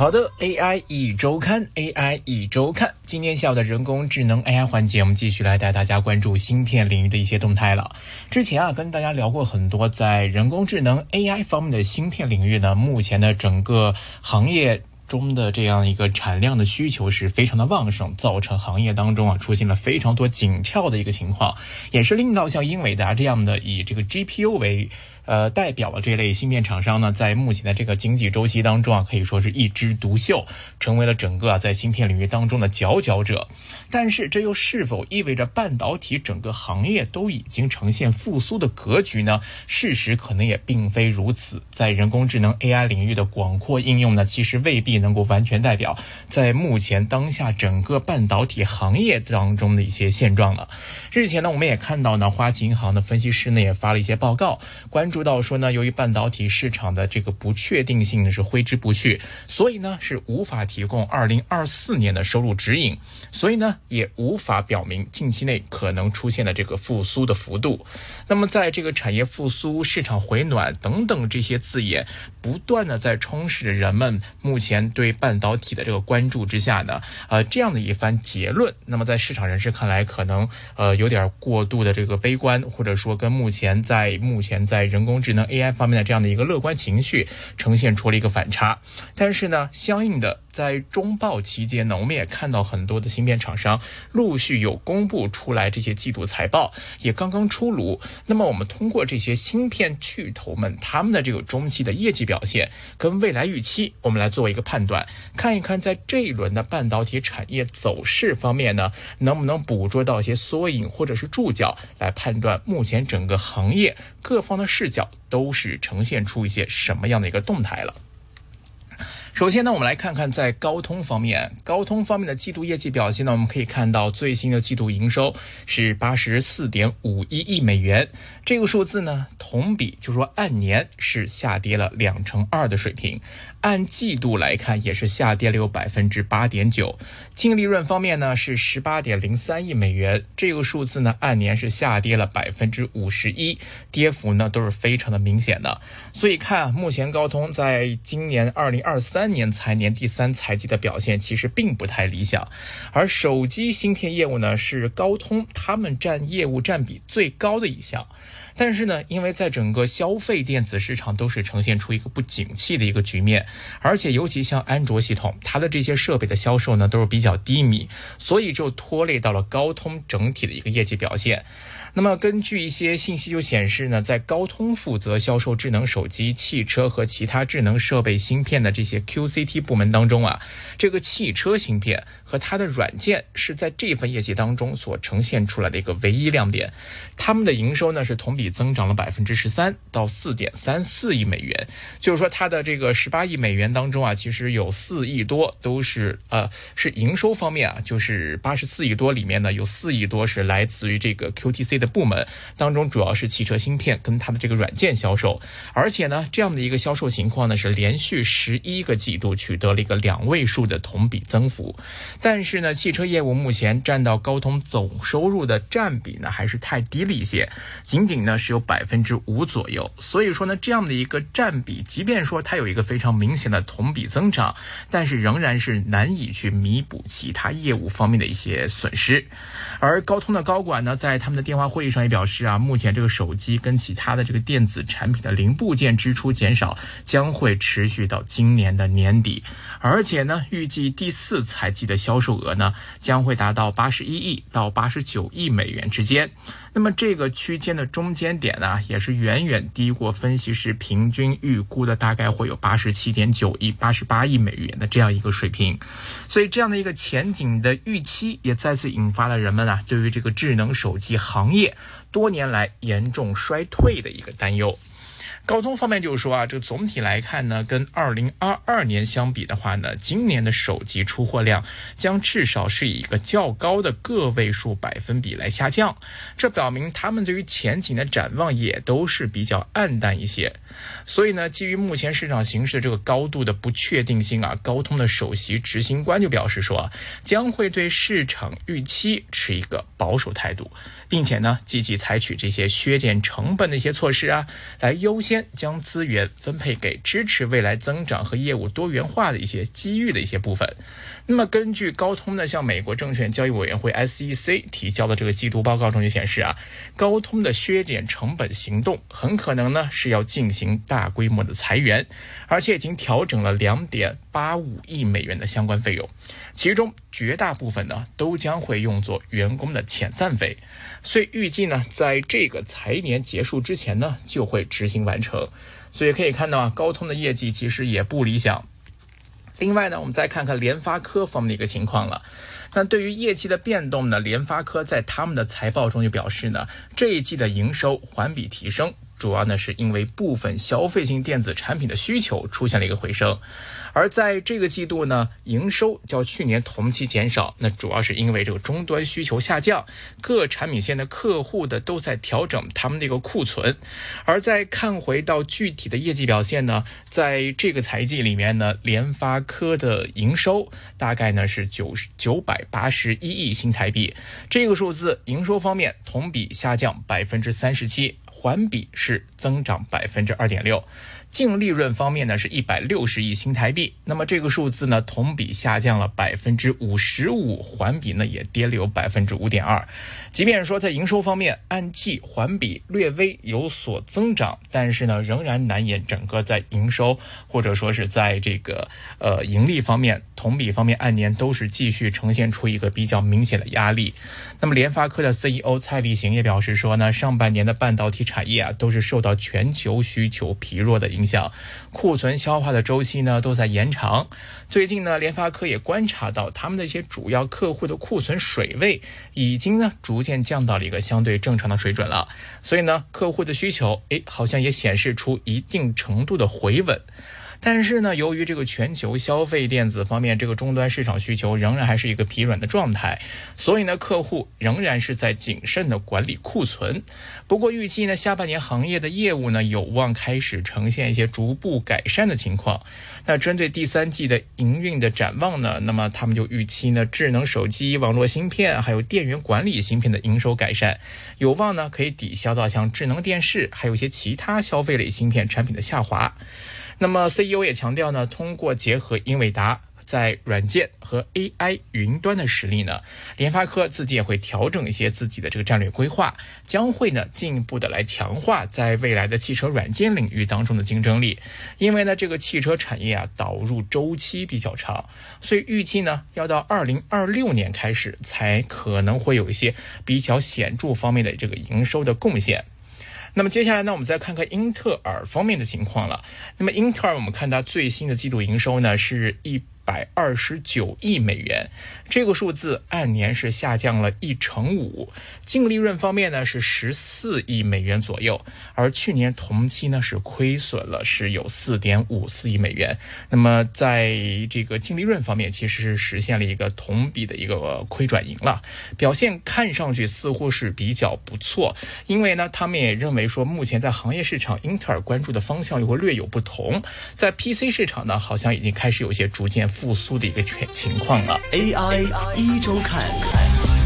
好的，AI 一周刊，AI 一周刊，今天下午的人工智能 AI 环节，我们继续来带大家关注芯片领域的一些动态了。之前啊，跟大家聊过很多在人工智能 AI 方面的芯片领域呢，目前的整个行业。中的这样一个产量的需求是非常的旺盛，造成行业当中啊出现了非常多紧俏的一个情况，也是令到像英伟达这样的以这个 GPU 为。呃，代表了这类芯片厂商呢，在目前的这个经济周期当中啊，可以说是一枝独秀，成为了整个啊在芯片领域当中的佼佼者。但是，这又是否意味着半导体整个行业都已经呈现复苏的格局呢？事实可能也并非如此。在人工智能 AI 领域的广阔应用呢，其实未必能够完全代表在目前当下整个半导体行业当中的一些现状了。日前呢，我们也看到呢，花旗银行的分析师呢也发了一些报告，关注。到说呢，由于半导体市场的这个不确定性是挥之不去，所以呢是无法提供二零二四年的收入指引，所以呢也无法表明近期内可能出现的这个复苏的幅度。那么在这个产业复苏、市场回暖等等这些字眼不断的在充斥着人们目前对半导体的这个关注之下呢，呃这样的一番结论，那么在市场人士看来可能呃有点过度的这个悲观，或者说跟目前在目前在人人工智能 AI 方面的这样的一个乐观情绪呈现出了一个反差，但是呢，相应的在中报期间呢，我们也看到很多的芯片厂商陆续有公布出来这些季度财报，也刚刚出炉。那么我们通过这些芯片巨头们他们的这个中期的业绩表现跟未来预期，我们来做一个判断，看一看在这一轮的半导体产业走势方面呢，能不能捕捉到一些缩影或者是注脚，来判断目前整个行业各方的事角。都是呈现出一些什么样的一个动态了。首先呢，我们来看看在高通方面，高通方面的季度业绩表现呢，我们可以看到最新的季度营收是八十四点五一亿美元，这个数字呢，同比就说按年是下跌了两成二的水平。按季度来看，也是下跌了有百分之八点九。净利润方面呢，是十八点零三亿美元，这个数字呢，按年是下跌了百分之五十一，跌幅呢都是非常的明显的。所以看目前高通在今年二零二三年财年第三财季的表现，其实并不太理想。而手机芯片业务呢，是高通他们占业务占比最高的一项。但是呢，因为在整个消费电子市场都是呈现出一个不景气的一个局面，而且尤其像安卓系统，它的这些设备的销售呢都是比较低迷，所以就拖累到了高通整体的一个业绩表现。那么根据一些信息就显示呢，在高通负责销售智能手机、汽车和其他智能设备芯片的这些 QCT 部门当中啊，这个汽车芯片和它的软件是在这份业绩当中所呈现出来的一个唯一亮点。他们的营收呢是同比增长了百分之十三到四点三四亿美元，就是说它的这个十八亿美元当中啊，其实有四亿多都是呃是营收方面啊，就是八十四亿多里面呢有四亿多是来自于这个 QTC。的部门当中，主要是汽车芯片跟它的这个软件销售，而且呢，这样的一个销售情况呢，是连续十一个季度取得了一个两位数的同比增幅。但是呢，汽车业务目前占到高通总收入的占比呢，还是太低了一些，仅仅呢是有百分之五左右。所以说呢，这样的一个占比，即便说它有一个非常明显的同比增长，但是仍然是难以去弥补其他业务方面的一些损失。而高通的高管呢，在他们的电话。会议上也表示啊，目前这个手机跟其他的这个电子产品的零部件支出减少将会持续到今年的年底，而且呢，预计第四财季的销售额呢将会达到八十一亿到八十九亿美元之间。那么这个区间的中间点呢，也是远远低过分析师平均预估的，大概会有八十七点九亿、八十八亿美元的这样一个水平。所以这样的一个前景的预期，也再次引发了人们啊对于这个智能手机行业。业多年来严重衰退的一个担忧。高通方面就是说啊，这个总体来看呢，跟二零二二年相比的话呢，今年的手机出货量将至少是以一个较高的个位数百分比来下降。这表明他们对于前景的展望也都是比较暗淡一些。所以呢，基于目前市场形势的这个高度的不确定性啊，高通的首席执行官就表示说，将会对市场预期持一个保守态度，并且呢，积极采取这些削减成本的一些措施啊，来优先。先将资源分配给支持未来增长和业务多元化的一些机遇的一些部分。那么，根据高通呢向美国证券交易委员会 SEC 提交的这个季度报告中就显示啊，高通的削减成本行动很可能呢是要进行大规模的裁员，而且已经调整了两点八五亿美元的相关费用，其中绝大部分呢都将会用作员工的遣散费，所以预计呢在这个财年结束之前呢就会执行完成。所以可以看到啊，高通的业绩其实也不理想。另外呢，我们再看看联发科方面的一个情况了。那对于业绩的变动呢，联发科在他们的财报中就表示呢，这一季的营收环比提升。主要呢是因为部分消费性电子产品的需求出现了一个回升，而在这个季度呢，营收较去年同期减少，那主要是因为这个终端需求下降，各产品线的客户的都在调整他们的一个库存。而在看回到具体的业绩表现呢，在这个财季里面呢，联发科的营收大概呢是九十九百八十一亿新台币，这个数字营收方面同比下降百分之三十七。环比是增长百分之二点六。净利润方面呢，是一百六十亿新台币。那么这个数字呢，同比下降了百分之五十五，环比呢也跌了有百分之五点二。即便说在营收方面，按季环比略微有所增长，但是呢，仍然难掩整个在营收或者说是在这个呃盈利方面，同比方面按年都是继续呈现出一个比较明显的压力。那么联发科的 CEO 蔡立行也表示说呢，上半年的半导体产业啊，都是受到全球需求疲弱的影。影响库存消化的周期呢都在延长。最近呢，联发科也观察到他们的一些主要客户的库存水位已经呢逐渐降到了一个相对正常的水准了。所以呢，客户的需求诶好像也显示出一定程度的回稳。但是呢，由于这个全球消费电子方面这个终端市场需求仍然还是一个疲软的状态，所以呢，客户仍然是在谨慎的管理库存。不过预计呢，下半年行业的业务呢有望开始呈现一些逐步改善的情况。那针对第三季的营运的展望呢，那么他们就预期呢，智能手机、网络芯片还有电源管理芯片的营收改善，有望呢可以抵消到像智能电视还有一些其他消费类芯片产品的下滑。那么 CEO 也强调呢，通过结合英伟达在软件和 AI 云端的实力呢，联发科自己也会调整一些自己的这个战略规划，将会呢进一步的来强化在未来的汽车软件领域当中的竞争力。因为呢，这个汽车产业啊导入周期比较长，所以预计呢要到二零二六年开始才可能会有一些比较显著方面的这个营收的贡献。那么接下来呢，我们再看看英特尔方面的情况了。那么英特尔，我们看它最新的季度营收呢，是一。百二十九亿美元，这个数字按年是下降了一成五。净利润方面呢是十四亿美元左右，而去年同期呢是亏损了，是有四点五四亿美元。那么在这个净利润方面，其实是实现了一个同比的一个亏转盈了，表现看上去似乎是比较不错。因为呢，他们也认为说，目前在行业市场，英特尔关注的方向又会略有不同。在 PC 市场呢，好像已经开始有些逐渐。复苏的一个全情况了。AI 一周看。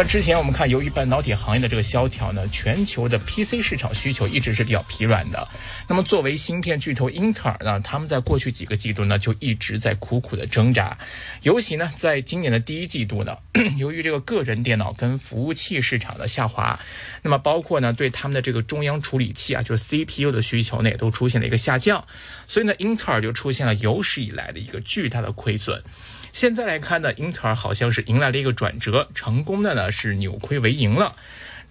么之前我们看，由于半导体行业的这个萧条呢，全球的 PC 市场需求一直是比较疲软的。那么作为芯片巨头英特尔呢，他们在过去几个季度呢就一直在苦苦的挣扎。尤其呢，在今年的第一季度呢，由于这个个人电脑跟服务器市场的下滑，那么包括呢对他们的这个中央处理器啊，就是 CPU 的需求呢也都出现了一个下降，所以呢，英特尔就出现了有史以来的一个巨大的亏损。现在来看呢，英特尔好像是迎来了一个转折，成功的呢是扭亏为盈了。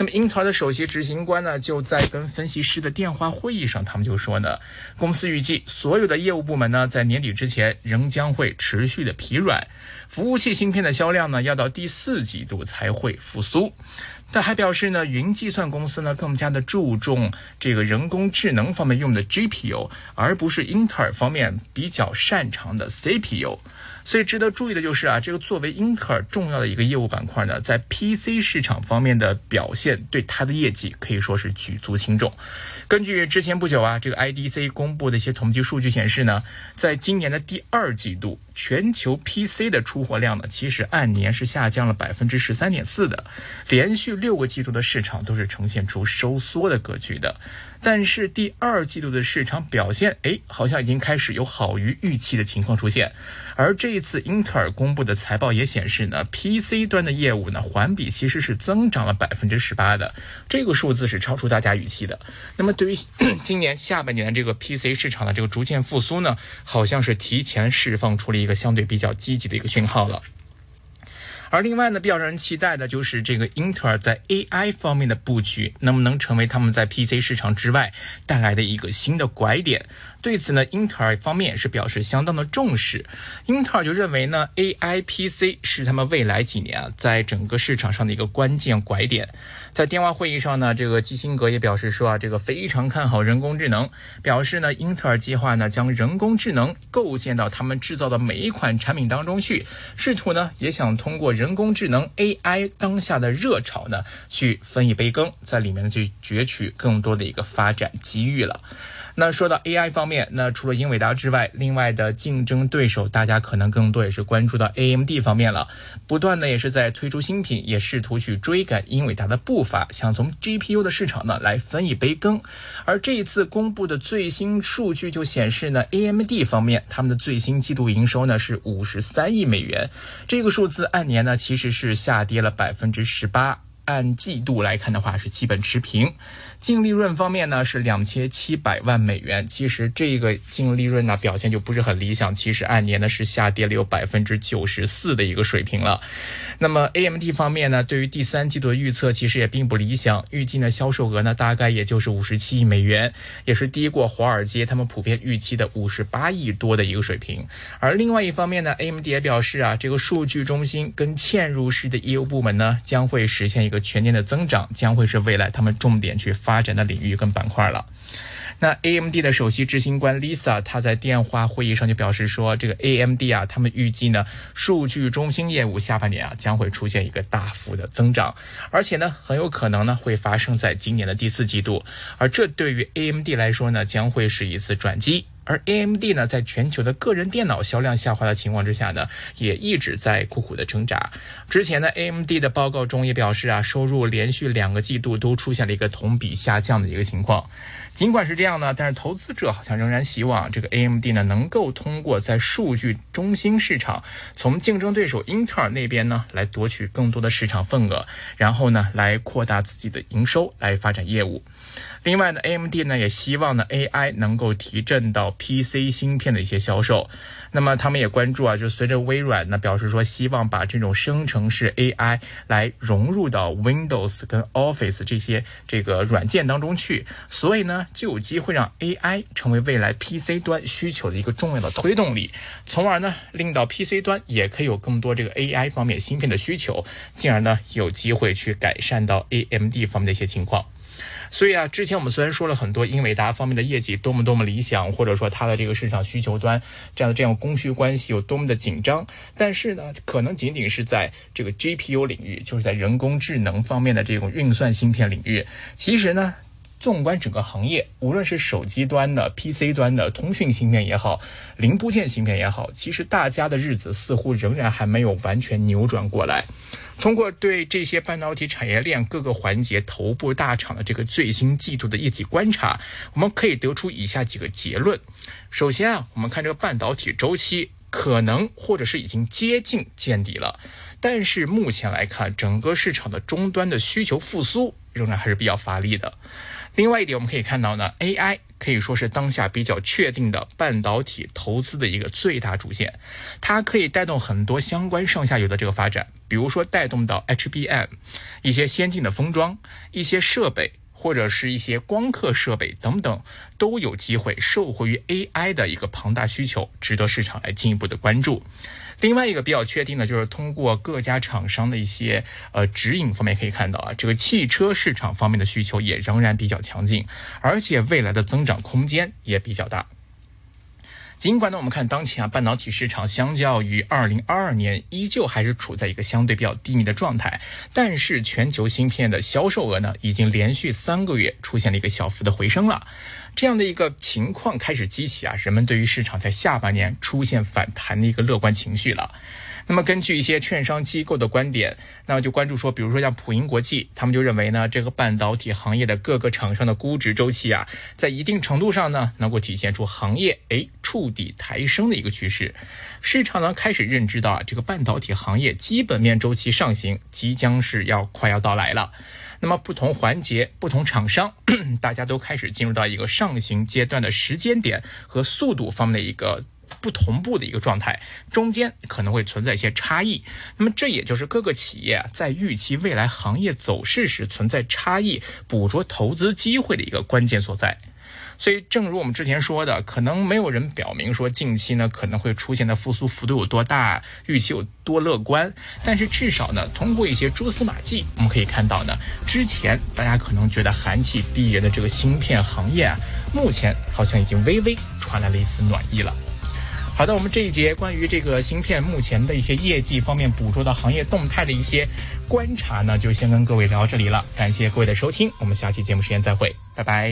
那么英特尔的首席执行官呢就在跟分析师的电话会议上，他们就说呢，公司预计所有的业务部门呢在年底之前仍将会持续的疲软，服务器芯片的销量呢要到第四季度才会复苏。他还表示呢，云计算公司呢更加的注重这个人工智能方面用的 GPU，而不是英特尔方面比较擅长的 CPU。所以值得注意的就是啊，这个作为英特尔重要的一个业务板块呢，在 PC 市场方面的表现，对它的业绩可以说是举足轻重。根据之前不久啊，这个 IDC 公布的一些统计数据显示呢，在今年的第二季度，全球 PC 的出货量呢，其实按年是下降了百分之十三点四的，连续六个季度的市场都是呈现出收缩的格局的。但是第二季度的市场表现，哎，好像已经开始有好于预期的情况出现。而这一次英特尔公布的财报也显示呢，PC 端的业务呢环比其实是增长了百分之十八的，这个数字是超出大家预期的。那么对于今年下半年的这个 PC 市场的这个逐渐复苏呢，好像是提前释放出了一个相对比较积极的一个讯号了。而另外呢，比较让人期待的就是这个英特尔在 AI 方面的布局，能不能成为他们在 PC 市场之外带来的一个新的拐点？对此呢，英特尔方面也是表示相当的重视。英特尔就认为呢，AI PC 是他们未来几年啊，在整个市场上的一个关键拐点。在电话会议上呢，这个基辛格也表示说啊，这个非常看好人工智能，表示呢，英特尔计划呢，将人工智能构建到他们制造的每一款产品当中去，试图呢，也想通过人工智能 AI 当下的热潮呢，去分一杯羹，在里面，去攫取更多的一个发展机遇了。那说到 AI 方面，那除了英伟达之外，另外的竞争对手，大家可能更多也是关注到 AMD 方面了。不断的也是在推出新品，也试图去追赶英伟达的步伐，想从 GPU 的市场呢来分一杯羹。而这一次公布的最新数据就显示呢，AMD 方面他们的最新季度营收呢是五十三亿美元，这个数字按年呢那其实是下跌了百分之十八。按季度来看的话，是基本持平。净利润方面呢，是两千七百万美元。其实这个净利润呢，表现就不是很理想。其实按年呢是下跌了有百分之九十四的一个水平了。那么 AMD 方面呢，对于第三季度的预测其实也并不理想。预计呢销售额呢大概也就是五十七亿美元，也是低过华尔街他们普遍预期的五十八亿多的一个水平。而另外一方面呢，AMD 也表示啊，这个数据中心跟嵌入式的业务部门呢将会实现一个。全年的增长将会是未来他们重点去发展的领域跟板块了。那 AMD 的首席执行官 Lisa 她在电话会议上就表示说，这个 AMD 啊，他们预计呢，数据中心业务下半年啊将会出现一个大幅的增长，而且呢，很有可能呢会发生在今年的第四季度，而这对于 AMD 来说呢，将会是一次转机。而 AMD 呢，在全球的个人电脑销量下滑的情况之下呢，也一直在苦苦的挣扎。之前呢，AMD 的报告中也表示啊，收入连续两个季度都出现了一个同比下降的一个情况。尽管是这样呢，但是投资者好像仍然希望这个 AMD 呢，能够通过在数据中心市场，从竞争对手英特尔那边呢，来夺取更多的市场份额，然后呢，来扩大自己的营收，来发展业务。另外呢，AMD 呢也希望呢 AI 能够提振到 PC 芯片的一些销售。那么他们也关注啊，就随着微软呢表示说，希望把这种生成式 AI 来融入到 Windows 跟 Office 这些这个软件当中去，所以呢就有机会让 AI 成为未来 PC 端需求的一个重要的推动力，从而呢令到 PC 端也可以有更多这个 AI 方面芯片的需求，进而呢有机会去改善到 AMD 方面的一些情况。所以啊，之前我们虽然说了很多英伟达方面的业绩多么多么理想，或者说它的这个市场需求端这样的这样供需关系有多么的紧张，但是呢，可能仅仅是在这个 GPU 领域，就是在人工智能方面的这种运算芯片领域。其实呢，纵观整个行业，无论是手机端的、PC 端的通讯芯片也好，零部件芯片也好，其实大家的日子似乎仍然还没有完全扭转过来。通过对这些半导体产业链各个环节头部大厂的这个最新季度的业绩观察，我们可以得出以下几个结论。首先啊，我们看这个半导体周期可能或者是已经接近见底了，但是目前来看，整个市场的终端的需求复苏仍然还是比较乏力的。另外一点，我们可以看到呢，AI。可以说是当下比较确定的半导体投资的一个最大主线，它可以带动很多相关上下游的这个发展，比如说带动到 HBM，一些先进的封装、一些设备或者是一些光刻设备等等，都有机会受惠于 AI 的一个庞大需求，值得市场来进一步的关注。另外一个比较确定的，就是通过各家厂商的一些呃指引方面可以看到啊，这个汽车市场方面的需求也仍然比较强劲，而且未来的增长空间也比较大。尽管呢，我们看当前啊，半导体市场相较于二零二二年，依旧还是处在一个相对比较低迷的状态，但是全球芯片的销售额呢，已经连续三个月出现了一个小幅的回升了。这样的一个情况开始激起啊，人们对于市场在下半年出现反弹的一个乐观情绪了。那么根据一些券商机构的观点，那么就关注说，比如说像普银国际，他们就认为呢，这个半导体行业的各个厂商的估值周期啊，在一定程度上呢，能够体现出行业哎触底抬升的一个趋势。市场呢开始认知到啊，这个半导体行业基本面周期上行即将是要快要到来了。那么不同环节、不同厂商，大家都开始进入到一个上行阶段的时间点和速度方面的一个。不同步的一个状态，中间可能会存在一些差异。那么这也就是各个企业在预期未来行业走势时存在差异、捕捉投资机会的一个关键所在。所以，正如我们之前说的，可能没有人表明说近期呢可能会出现的复苏幅度有多大，预期有多乐观。但是至少呢，通过一些蛛丝马迹，我们可以看到呢，之前大家可能觉得寒气逼人的这个芯片行业啊，目前好像已经微微传来了一丝暖意了。好的，我们这一节关于这个芯片目前的一些业绩方面捕捉到行业动态的一些观察呢，就先跟各位聊到这里了。感谢各位的收听，我们下期节目时间再会，拜拜。